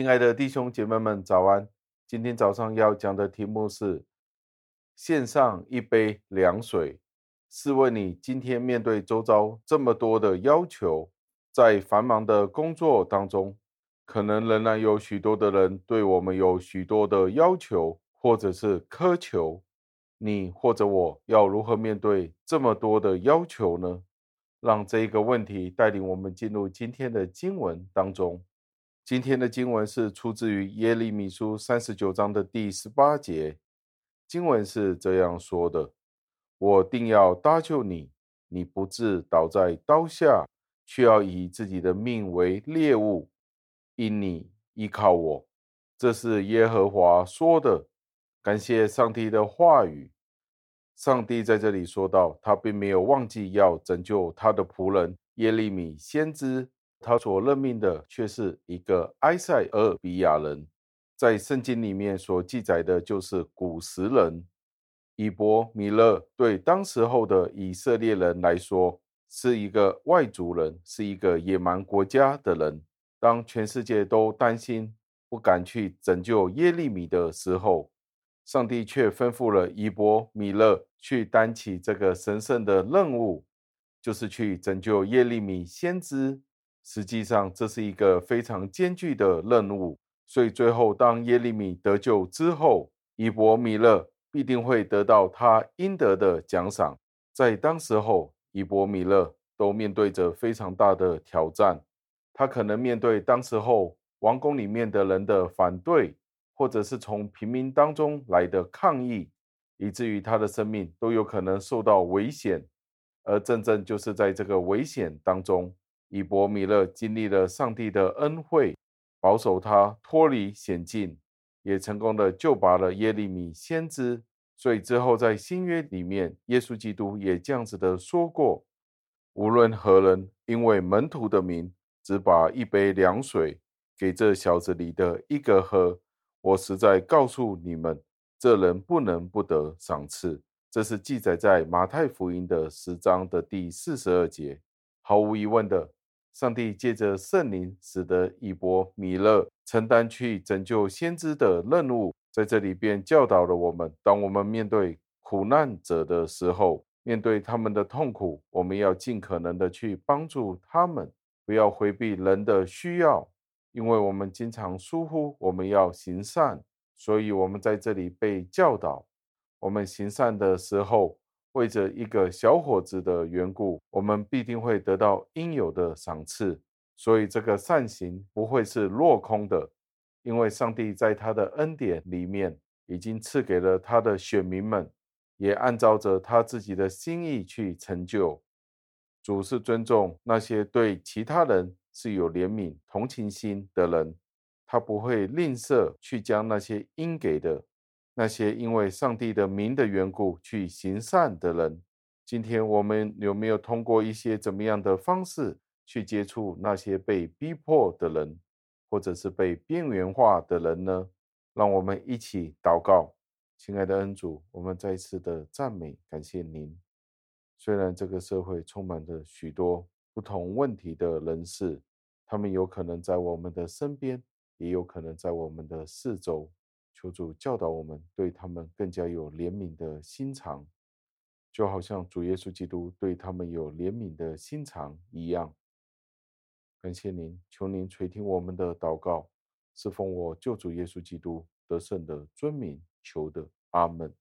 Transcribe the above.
亲爱的弟兄姐妹们，早安！今天早上要讲的题目是献上一杯凉水。试问你今天面对周遭这么多的要求，在繁忙的工作当中，可能仍然有许多的人对我们有许多的要求，或者是苛求。你或者我要如何面对这么多的要求呢？让这一个问题带领我们进入今天的经文当中。今天的经文是出自于耶利米书三十九章的第十八节。经文是这样说的：“我定要搭救你，你不致倒在刀下，却要以自己的命为猎物，因你依靠我。”这是耶和华说的。感谢上帝的话语。上帝在这里说道，他并没有忘记要拯救他的仆人耶利米先知，他所任命的却是一个埃塞俄比亚人，在圣经里面所记载的就是古时人。以伯米勒对当时候的以色列人来说是一个外族人，是一个野蛮国家的人。当全世界都担心不敢去拯救耶利米的时候，上帝却吩咐了以伯米勒去担起这个神圣的任务，就是去拯救耶利米先知。实际上，这是一个非常艰巨的任务。所以，最后当耶利米得救之后，以伯米勒必定会得到他应得的奖赏。在当时候，以伯米勒都面对着非常大的挑战，他可能面对当时候王宫里面的人的反对。或者是从平民当中来的抗议，以至于他的生命都有可能受到危险。而正正就是在这个危险当中，以伯米勒经历了上帝的恩惠，保守他脱离险境，也成功的救拔了耶利米先知。所以之后在新约里面，耶稣基督也这样子的说过：无论何人因为门徒的名，只把一杯凉水给这小子里的一个喝。我实在告诉你们，这人不能不得赏赐。这是记载在马太福音的十章的第四十二节。毫无疑问的，上帝借着圣灵，使得以伯米勒承担去拯救先知的任务，在这里便教导了我们：当我们面对苦难者的时候，面对他们的痛苦，我们要尽可能的去帮助他们，不要回避人的需要。因为我们经常疏忽，我们要行善，所以我们在这里被教导。我们行善的时候，为着一个小伙子的缘故，我们必定会得到应有的赏赐。所以这个善行不会是落空的，因为上帝在他的恩典里面已经赐给了他的选民们，也按照着他自己的心意去成就。主是尊重那些对其他人。是有怜悯、同情心的人，他不会吝啬去将那些应给的，那些因为上帝的名的缘故去行善的人。今天我们有没有通过一些怎么样的方式去接触那些被逼迫的人，或者是被边缘化的人呢？让我们一起祷告，亲爱的恩主，我们再一次的赞美感谢您。虽然这个社会充满着许多。不同问题的人士，他们有可能在我们的身边，也有可能在我们的四周。求主教导我们，对他们更加有怜悯的心肠，就好像主耶稣基督对他们有怜悯的心肠一样。感谢您，求您垂听我们的祷告，是奉我救主耶稣基督得胜的尊名求的。阿门。